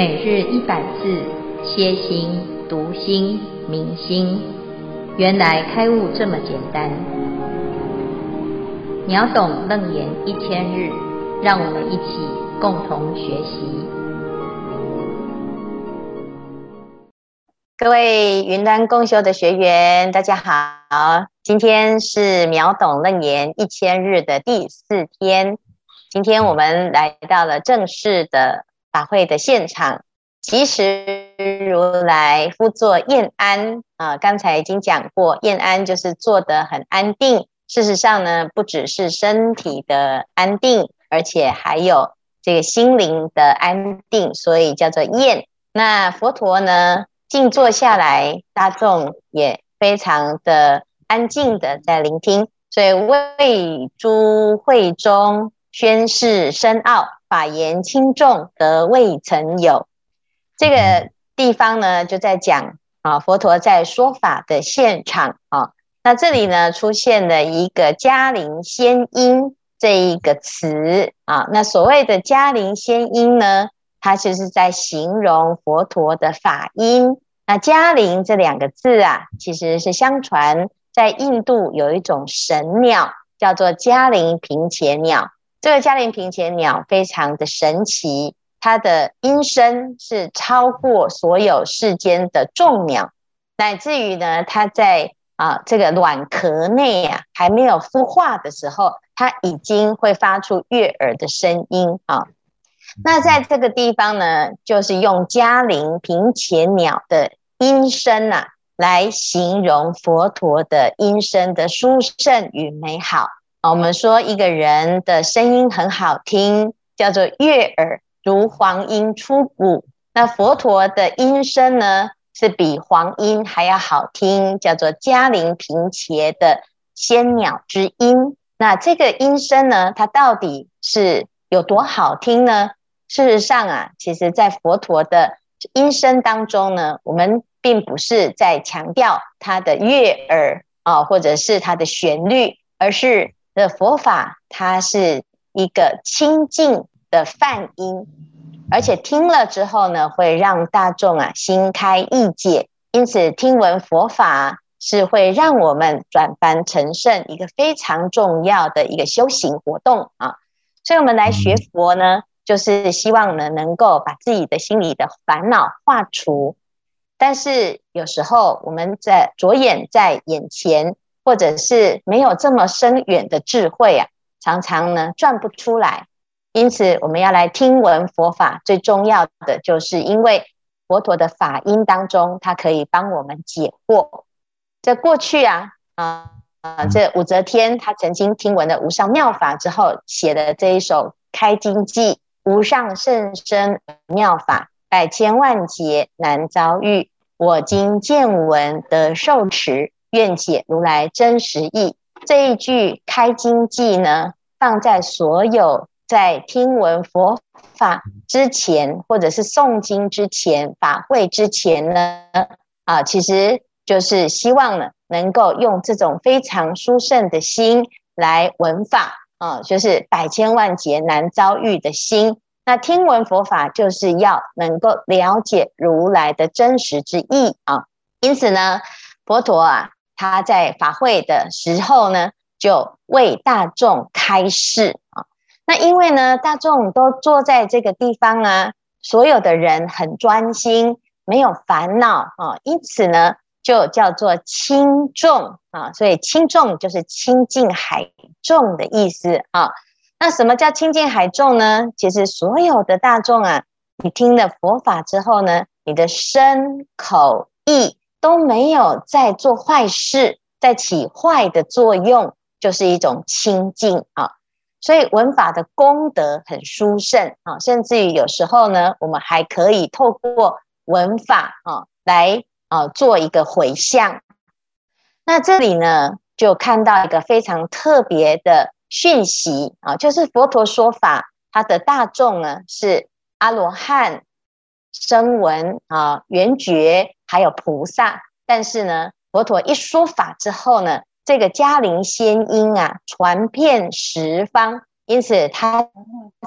每日一百字，歇心、读心、明心，原来开悟这么简单。秒懂楞严一千日，让我们一起共同学习。各位云端共修的学员，大家好，今天是秒懂楞严一千日的第四天，今天我们来到了正式的。法会的现场，其实如来复坐宴安啊，刚才已经讲过，宴安就是坐得很安定。事实上呢，不只是身体的安定，而且还有这个心灵的安定，所以叫做宴。那佛陀呢，静坐下来，大众也非常的安静的在聆听，所以为诸会中宣示深奥。法言轻重得未曾有，这个地方呢，就在讲啊，佛陀在说法的现场啊。那这里呢，出现了一个迦陵仙音这一个词啊。那所谓的迦陵仙音呢，它就是在形容佛陀的法音。那迦陵这两个字啊，其实是相传在印度有一种神鸟，叫做迦陵频伽鸟。这个嘉陵平前鸟非常的神奇，它的音声是超过所有世间的众鸟，乃至于呢，它在啊这个卵壳内啊还没有孵化的时候，它已经会发出悦耳的声音啊。那在这个地方呢，就是用嘉陵平前鸟的音声啊，来形容佛陀的音声的殊胜与美好。啊我们说一个人的声音很好听，叫做悦耳，如黄莺出谷。那佛陀的音声呢，是比黄莺还要好听，叫做迦陵频伽的仙鸟之音。那这个音声呢，它到底是有多好听呢？事实上啊，其实在佛陀的音声当中呢，我们并不是在强调它的悦耳啊，或者是它的旋律，而是。的佛法，它是一个清净的梵音，而且听了之后呢，会让大众啊心开意解。因此，听闻佛法是会让我们转凡成圣一个非常重要的一个修行活动啊。所以，我们来学佛呢，就是希望呢能够把自己的心里的烦恼化除。但是，有时候我们在着眼在眼前。或者是没有这么深远的智慧啊，常常呢转不出来。因此，我们要来听闻佛法，最重要的就是因为佛陀的法音当中，它可以帮我们解惑。在过去啊，啊啊，这武则天她曾经听闻了无上妙法之后，写的这一首《开经偈》：无上甚深妙法，百千万劫难遭遇。我今见闻得受持。愿解如来真实意，这一句开经偈呢，放在所有在听闻佛法之前，或者是诵经之前、法会之前呢，啊，其实就是希望呢，能够用这种非常殊胜的心来闻法啊，就是百千万劫难遭遇的心。那听闻佛法，就是要能够了解如来的真实之意啊。因此呢，佛陀啊。他在法会的时候呢，就为大众开示啊。那因为呢，大众都坐在这个地方啊，所有的人很专心，没有烦恼啊，因此呢，就叫做轻重啊。所以轻重就是亲近海众的意思啊。那什么叫亲近海众呢？其实所有的大众啊，你听了佛法之后呢，你的身口意。都没有在做坏事，在起坏的作用，就是一种清净啊。所以文法的功德很殊胜啊，甚至于有时候呢，我们还可以透过文法啊来啊做一个回向。那这里呢，就看到一个非常特别的讯息啊，就是佛陀说法，他的大众呢是阿罗汉。声闻啊，圆觉还有菩萨，但是呢，佛陀一说法之后呢，这个迦陵仙音啊，传遍十方，因此他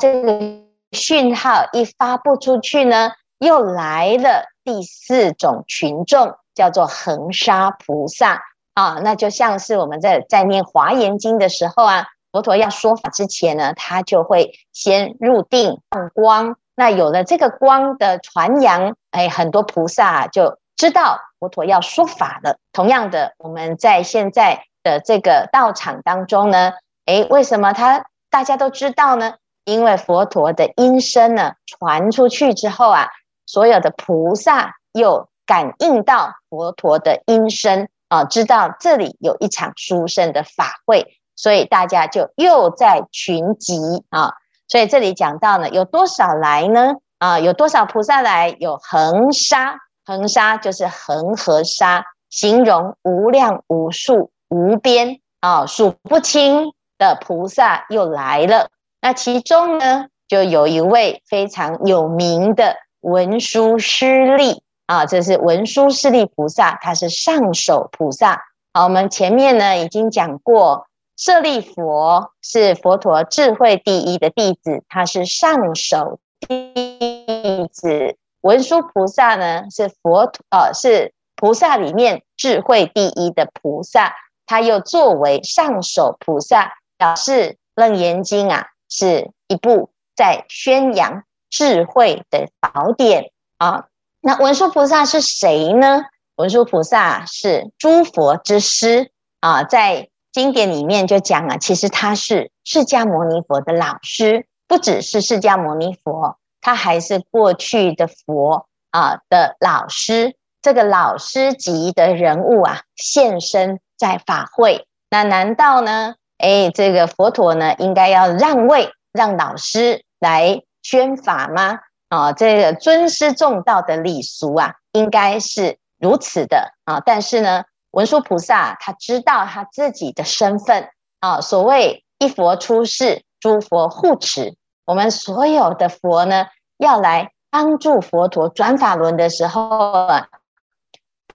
这个讯号一发布出去呢，又来了第四种群众，叫做恒沙菩萨啊。那就像是我们在在念华严经的时候啊，佛陀要说法之前呢，他就会先入定放光。那有了这个光的传扬，哎，很多菩萨就知道佛陀要说法了。同样的，我们在现在的这个道场当中呢，哎，为什么他大家都知道呢？因为佛陀的音声呢传出去之后啊，所有的菩萨又感应到佛陀的音声啊，知道这里有一场殊胜的法会，所以大家就又在群集啊。所以这里讲到呢，有多少来呢？啊，有多少菩萨来？有恒沙，恒沙就是恒河沙，形容无量无数无边啊，数不清的菩萨又来了。那其中呢，就有一位非常有名的文殊师利啊，这是文殊师利菩萨，他是上首菩萨。好，我们前面呢已经讲过，舍利佛是佛陀智慧第一的弟子，他是上首弟子。文殊菩萨呢是佛呃是菩萨里面智慧第一的菩萨，他又作为上首菩萨，表示楞严经啊。是一部在宣扬智慧的宝典啊。那文殊菩萨是谁呢？文殊菩萨是诸佛之师啊，在经典里面就讲啊，其实他是释迦牟尼佛的老师，不只是释迦牟尼佛，他还是过去的佛啊的老师。这个老师级的人物啊，现身在法会，那难道呢？哎，这个佛陀呢，应该要让位，让老师来宣法吗？啊，这个尊师重道的礼俗啊，应该是如此的啊。但是呢，文殊菩萨他知道他自己的身份啊。所谓一佛出世，诸佛护持。我们所有的佛呢，要来帮助佛陀转法轮的时候，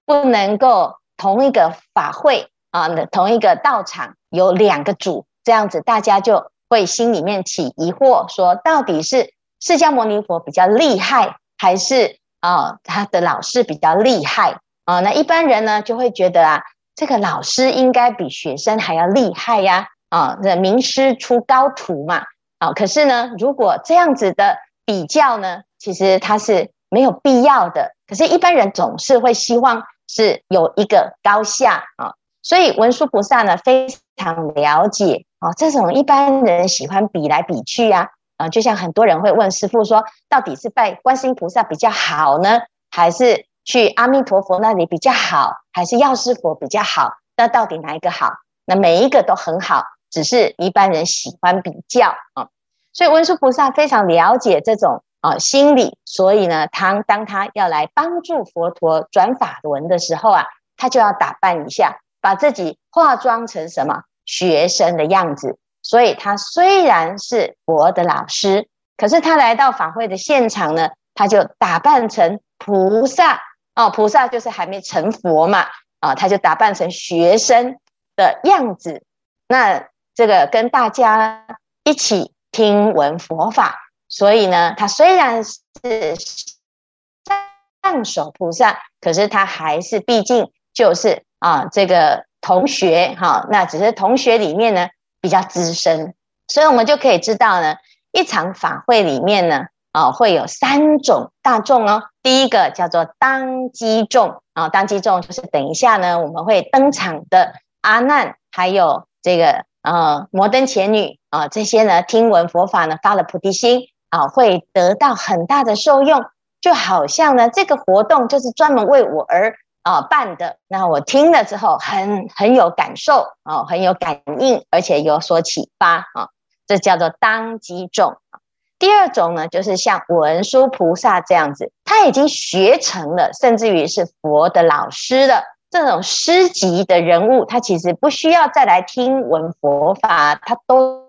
不能够同一个法会啊，同一个道场。有两个主，这样子大家就会心里面起疑惑，说到底是释迦牟尼佛比较厉害，还是啊、他的老师比较厉害啊、那一般人呢就会觉得啊，这个老师应该比学生还要厉害呀啊！这、名师出高徒嘛啊、可是呢，如果这样子的比较呢，其实它是没有必要的。可是，一般人总是会希望是有一个高下啊。所以文殊菩萨呢，非常了解啊，这种一般人喜欢比来比去啊，啊，就像很多人会问师父说，到底是拜观世音菩萨比较好呢，还是去阿弥陀佛那里比较好，还是药师佛比较好？那到底哪一个好？那每一个都很好，只是一般人喜欢比较啊。所以文殊菩萨非常了解这种啊心理，所以呢，他当他要来帮助佛陀转法轮的时候啊，他就要打扮一下。把自己化妆成什么学生的样子，所以他虽然是佛的老师，可是他来到法会的现场呢，他就打扮成菩萨哦，菩萨就是还没成佛嘛啊，他就打扮成学生的样子。那这个跟大家一起听闻佛法，所以呢，他虽然是上首菩萨，可是他还是毕竟就是。啊，这个同学哈，那只是同学里面呢比较资深，所以我们就可以知道呢，一场法会里面呢，啊，会有三种大众哦。第一个叫做当机众啊，当机众就是等一下呢，我们会登场的阿难，还有这个呃摩登伽女啊，这些呢听闻佛法呢发了菩提心啊，会得到很大的受用，就好像呢这个活动就是专门为我而。啊，办的那我听了之后很很有感受啊，很有感应，而且有所启发啊，这叫做当机众。第二种呢，就是像文殊菩萨这样子，他已经学成了，甚至于是佛的老师的这种师级的人物，他其实不需要再来听闻佛法，他都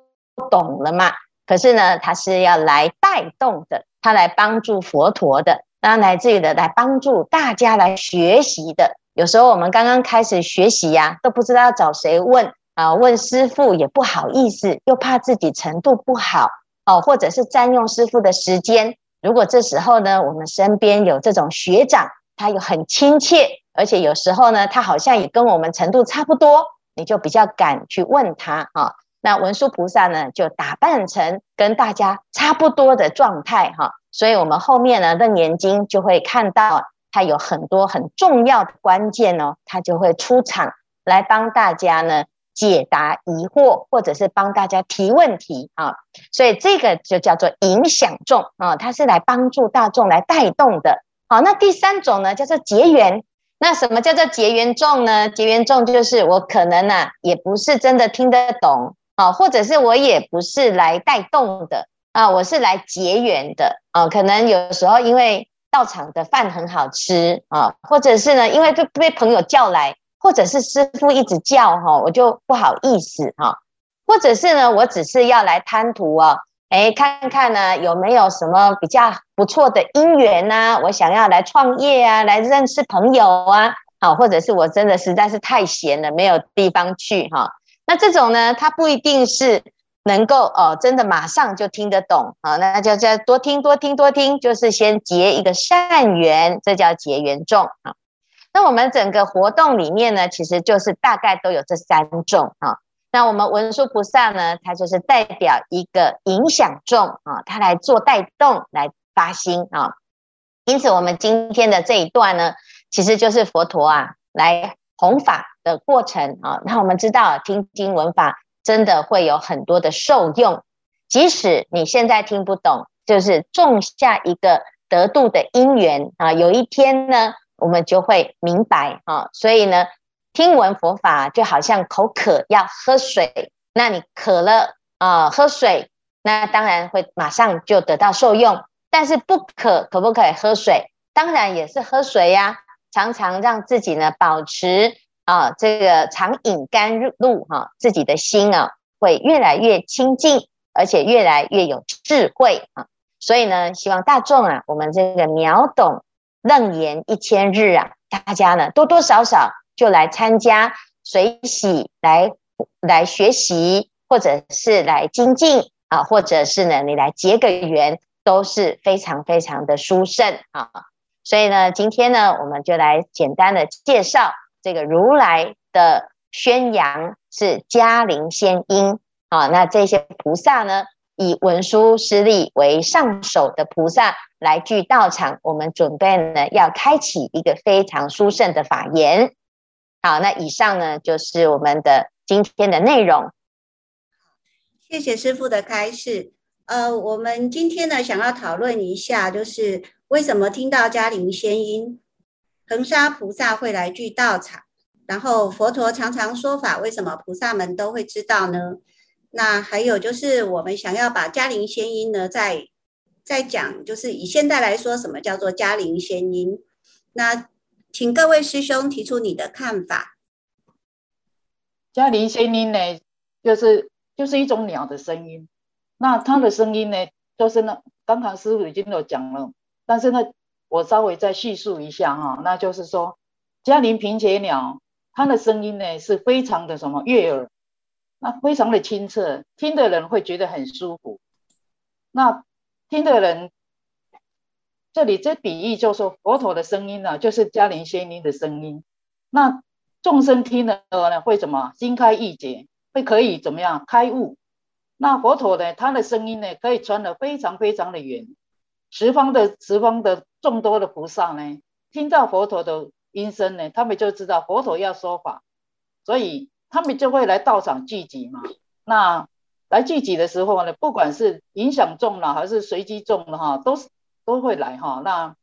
懂了嘛。可是呢，他是要来带动的，他来帮助佛陀的。那来自于的来帮助大家来学习的，有时候我们刚刚开始学习呀、都不知道找谁问啊，问师父也不好意思，又怕自己程度不好哦，或者是占用师父的时间如果这时候呢，我们身边有这种学长，他又很亲切，而且有时候呢，他好像也跟我们程度差不多，你就比较敢去问他啊。那文殊菩萨呢，就打扮成跟大家差不多的状态哈，所以我们后面呢，《楞严经》就会看到他有很多很重要的关键哦，他就会出场来帮大家呢解答疑惑，或者是帮大家提问题啊。所以这个就叫做影响众啊，他是来帮助大众来带动的。好，那第三种呢，叫做结缘。那什么叫做结缘众呢？结缘众就是我可能呢、啊，也不是真的听得懂。啊，或者是我也不是来带动的啊，我是来结缘的啊。可能有时候因为道场的饭很好吃啊，或者是呢，因为被被朋友叫来，或者是师傅一直叫哈，我就不好意思哈。或者是呢，我只是要来贪图啊，哎，看看呢有没有什么比较不错的姻缘呐，我想要来创业啊，来认识朋友啊，好，或者是我真的实在是太闲了，没有地方去哈。那这种呢，他不一定是能够哦，真的马上就听得懂啊。那就叫多听多听多听，就是先结一个善缘，这叫结缘众啊。那我们整个活动里面呢，其实就是大概都有这三种啊。那我们文殊菩萨呢，他就是代表一个影响众啊，他来做带动来发心啊。因此，我们今天的这一段呢，其实就是佛陀啊来。弘法的过程啊，那我们知道听经闻法真的会有很多的受用，即使你现在听不懂，就是种下一个得度的因缘啊，有一天呢，我们就会明白啊。所以呢，听闻佛法就好像口渴要喝水，那你渴了啊，喝水，那当然会马上就得到受用。但是不渴，可不可以喝水？当然也是喝水呀。常常让自己呢保持啊这个常饮甘露哈，自己的心啊会越来越清净，而且越来越有智慧啊。所以呢，希望大众啊，我们这个秒懂楞严一千日啊，大家呢多多少少就来参加随喜来来学习，或者是来精进啊，或者是呢你来结个缘，都是非常非常的殊胜啊。所以呢，今天呢，我们就来简单的介绍这个如来的宣扬是迦陵仙音啊。那这些菩萨呢，以文殊师利为上首的菩萨来聚道场，我们准备呢要开启一个非常殊胜的法言。好，那以上呢就是我们的今天的内容。谢谢师父的开示。呃，我们今天呢想要讨论一下，就是。为什么听到嘉陵仙音，恒沙菩萨会来聚道场？然后佛陀常常说法，为什么菩萨们都会知道呢？那还有就是，我们想要把嘉陵仙音呢，再再讲，就是以现代来说，什么叫做嘉陵仙音？那请各位师兄提出你的看法。嘉陵仙音呢，就是就是一种鸟的声音。那它的声音呢，就是那刚刚师傅已经有讲了。但是呢，我稍微再叙述一下哈，那就是说，嘉陵频伽鸟，它的声音呢是非常的什么悦耳，那非常的清澈，听的人会觉得很舒服。那听的人，这里这比喻就说佛陀的声音呢，就是迦陵仙音的声音。那众生听了呢，会怎么心开意解，会可以怎么样开悟？那佛陀呢，他的声音呢，可以传得非常非常的远。十方的十方的众多的菩萨呢，听到佛陀的音声呢，他们就知道佛陀要说法，所以他们就会来道场聚集嘛。那来聚集的时候呢，不管是影响众了还是随机众了哈，都是都会来哈。那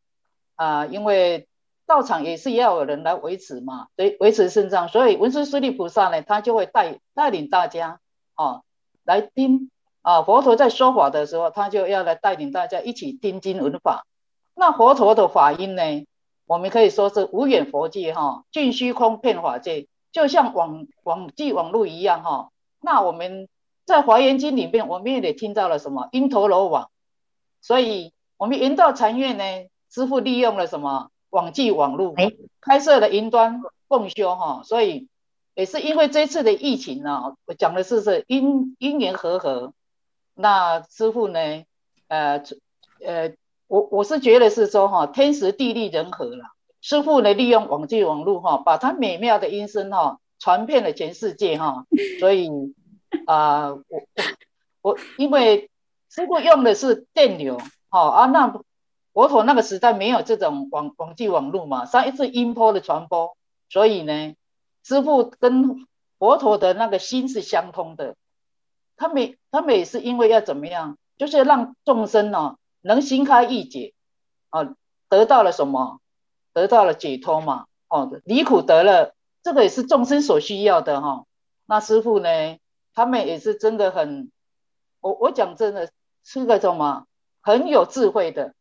啊、因为道场也是要有人来维持嘛，所以维持圣上，所以文殊师利菩萨呢，他就会带带领大家哦来听。啊，佛陀在说法的时候，他就要来带领大家一起听经闻法。那佛陀的法音呢，我们可以说是无远佛界哈，尽虚空遍法界，就像网网际网路一样哈。那我们在华严经里面，我们也得听到了什么因陀罗网，所以我们云道禅院呢，师父利用了什么网际网络，开设了云端共修哈。所以也是因为这次的疫情呢，我讲的是是因因缘和合。那师父呢？呃，呃，我我是觉得是说哈，天时地利人和了。师父呢，利用网际网络哈，把他美妙的音声哈传遍了全世界哈。所以啊、我我因为师傅用的是电流哈啊，那佛陀那个时代没有这种网网际网络嘛，上一次音波的传播，所以呢，师父跟佛陀的那个心是相通的。他们他们也是因为要怎么样，就是让众生呢。能心开意解，啊，得到了什么？得到了解脱嘛，哦，离苦得乐，这个也是众生所需要的哈、哦。那师父呢，他们也是真的很，我我讲真的是个什么，很有智慧的。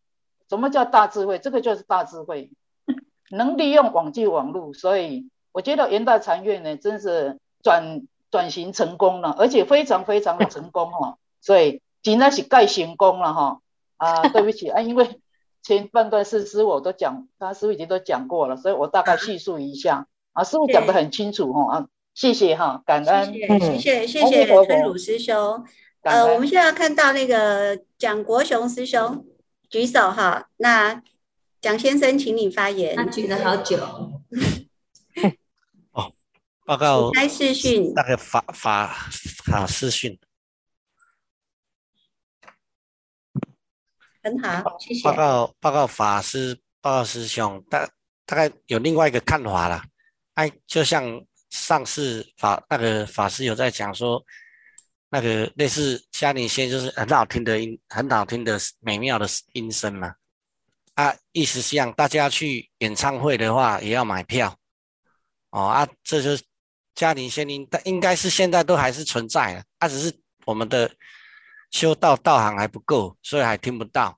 什么叫大智慧？这个就是大智慧，能利用网际网络，所以我觉得元大禅院呢，真是转转型成功了，而且非常非常的成功哈、哦。所以真的是盖行功了哈。哦啊，对不起啊，因为前半段是师我都讲，他师傅已经都讲过了，所以我大概叙述一下啊。师傅讲得很清楚哈啊，谢谢哈，感恩，谢谢谢谢谢谢春鲁师兄。呃，我们现在看到那个蒋国雄师兄举手哈，那蒋先生，请你发言。他举了好久。哦，报告。开视讯。那个法法法视讯。很好，谢谢。报告报告法师，报告师兄，大大概有另外一个看法了。哎，就像上次法那个法师有在讲说，那个类似嘉陵仙就是很好听的音，很好听的美妙的音声嘛。啊，意思是让大家去演唱会的话也要买票。哦啊，这就是嘉陵仙音，但应该是现在都还是存在的，啊，只是我们的。修道道行还不够，所以还听不到。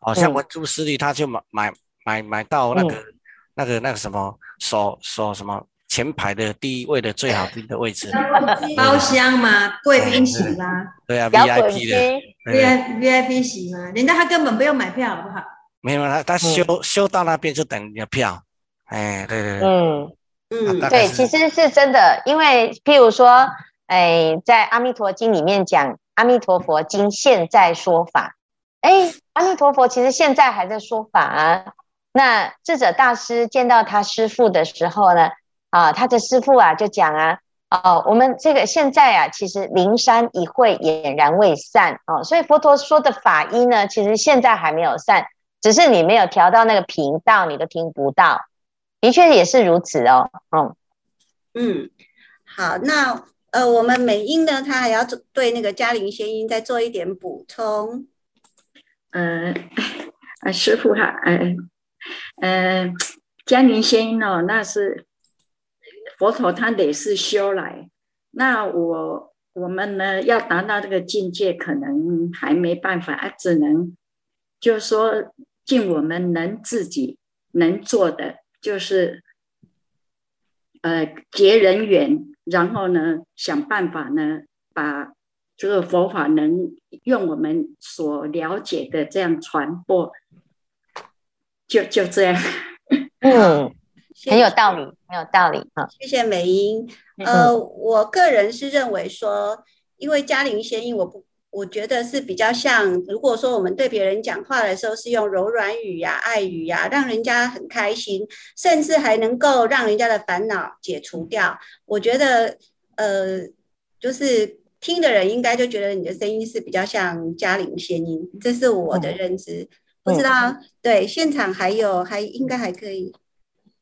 好、哦、像文殊师利，他就买买买买到那个、嗯、那个那个什么，手手什么前排的第一位的最好听的位置。包厢吗？贵宾席吗？对啊，VIP 的，V I V I P 席吗？人家他根本不用买票，好不好？没有，他他修、嗯、修到那边就等你的票。哎，对对对，嗯嗯，对，其实是真的，因为譬如说，哎，在《阿弥陀经》里面讲。阿弥陀佛经现在说法，哎，阿弥陀佛其实现在还在说法啊。那智者大师见到他师父的时候呢，啊，他的师父啊就讲啊，哦，我们这个现在啊，其实灵山一会俨然未散哦，所以佛陀说的法音呢，其实现在还没有散，只是你没有调到那个频道，你都听不到。的确也是如此哦，嗯嗯，好，那。呃，我们美音呢，他还要做对那个嘉陵仙音再做一点补充。呃，啊，师傅哈，呃，呃，嘉陵仙音哦，那是佛陀他得是修来，那我我们呢要达到这个境界，可能还没办法，啊，只能就说尽我们能自己能做的，就是呃结人缘。然后呢，想办法呢，把这个佛法能用我们所了解的这样传播，就就这样。嗯，很有道理，很有道理好！谢谢美英。呃，我个人是认为说，因为嘉陵仙音，我不。我觉得是比较像，如果说我们对别人讲话的时候是用柔软语呀、爱语呀，让人家很开心，甚至还能够让人家的烦恼解除掉。我觉得，呃，就是听的人应该就觉得你的声音是比较像嘉陵仙音，这是我的认知。不知道，对，现场还有还应该还可以。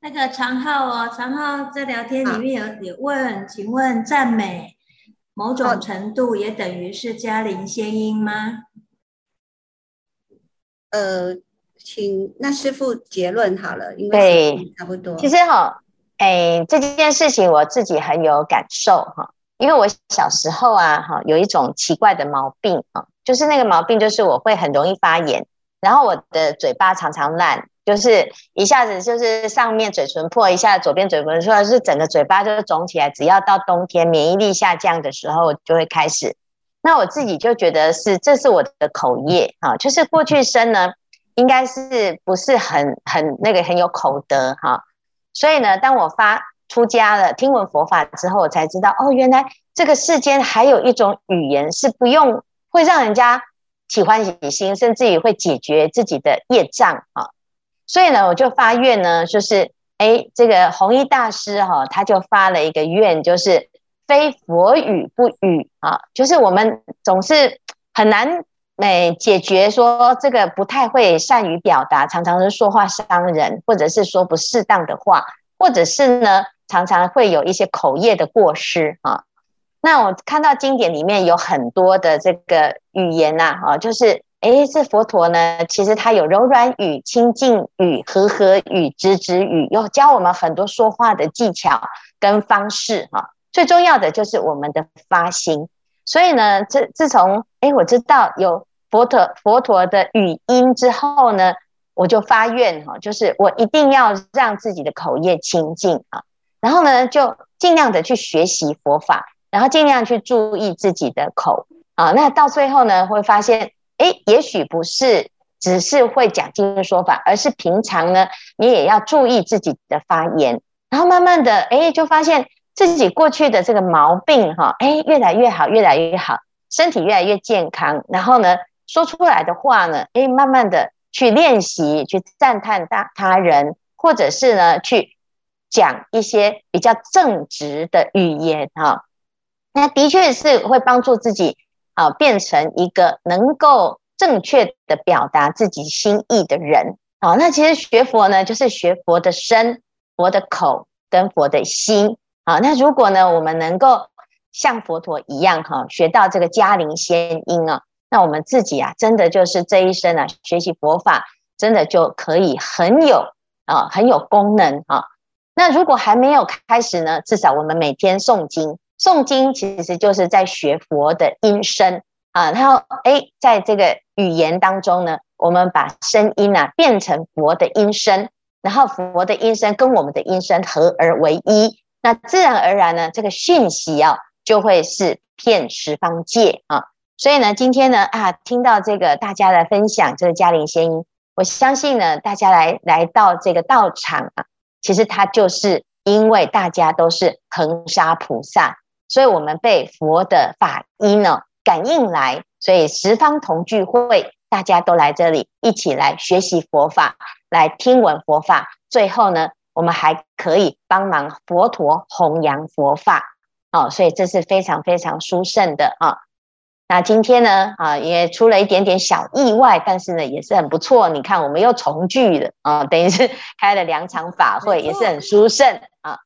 那个常浩哦，常浩在聊天里面有有问，请问赞美。某种程度也等于是嘉陵仙音吗？呃，请那师傅结论好了，因为差不多。其实哈，哎，这件事情我自己很有感受哈，因为我小时候啊哈，有一种奇怪的毛病啊，就是那个毛病就是我会很容易发炎，然后我的嘴巴常常烂。就是一下子就是上面嘴唇破，一下左边嘴唇破，是整个嘴巴就肿起来。只要到冬天免疫力下降的时候，就会开始。那我自己就觉得是，这是我的口业啊，就是过去生呢，应该是不是很很那个很有口德哈。所以呢，当我发出家了，听闻佛法之后，我才知道哦，原来这个世间还有一种语言是不用会让人家喜欢喜心，甚至于会解决自己的业障啊。所以呢，我就发愿呢，就是哎，这个弘一大师哈、他就发了一个愿，就是非佛语不语啊，就是我们总是很难哎解决说这个不太会善于表达，常常是说话伤人，或者是说不适当的话，或者是呢，常常会有一些口业的过失啊。那我看到经典里面有很多的这个语言呐，啊，就是，诶，这佛陀呢，其实他有柔软语、清净语、和合语、直直语，又教我们很多说话的技巧跟方式，哈。最重要的就是我们的发心。所以呢，自自从，诶，我知道有佛陀佛陀的语音之后呢，我就发愿，哈，就是我一定要让自己的口业清净啊，然后呢，就尽量的去学习佛法。然后尽量去注意自己的口啊，那到最后呢，会发现，诶，也许不是只是会讲经说法，而是平常呢，你也要注意自己的发言。然后慢慢的，诶，就发现自己过去的这个毛病哈，诶，越来越好，越来越好，身体越来越健康。然后呢，说出来的话呢，诶，慢慢的去练习，去赞叹他他人，或者是呢，去讲一些比较正直的语言哈。那的确是会帮助自己啊，变成一个能够正确的表达自己心意的人啊。那其实学佛呢，就是学佛的身、佛的口跟佛的心啊。那如果呢，我们能够像佛陀一样哈，学到这个迦陵仙音啊，那我们自己啊，真的就是这一生啊，学习佛法，真的就可以很有啊，很有功能啊。那如果还没有开始呢，至少我们每天诵经。诵经其实就是在学佛的音声啊，然后诶，在这个语言当中呢，我们把声音啊变成佛的音声，然后佛的音声跟我们的音声合而为一，那自然而然呢，这个讯息啊就会是遍十方界啊。所以呢，今天呢啊，听到这个大家来分享这个嘉陵仙音，我相信呢，大家来来到这个道场啊，其实它就是因为大家都是恒沙菩萨。所以，我们被佛的法音呢感应来，所以十方同聚会，大家都来这里一起来学习佛法，来听闻佛法。最后呢，我们还可以帮忙佛陀弘扬佛法，哦，所以这是非常非常殊胜的啊。那今天呢，啊，也出了一点点小意外，但是呢，也是很不错。你看，我们又重聚了啊，等于是开了两场法会，也是很殊胜啊。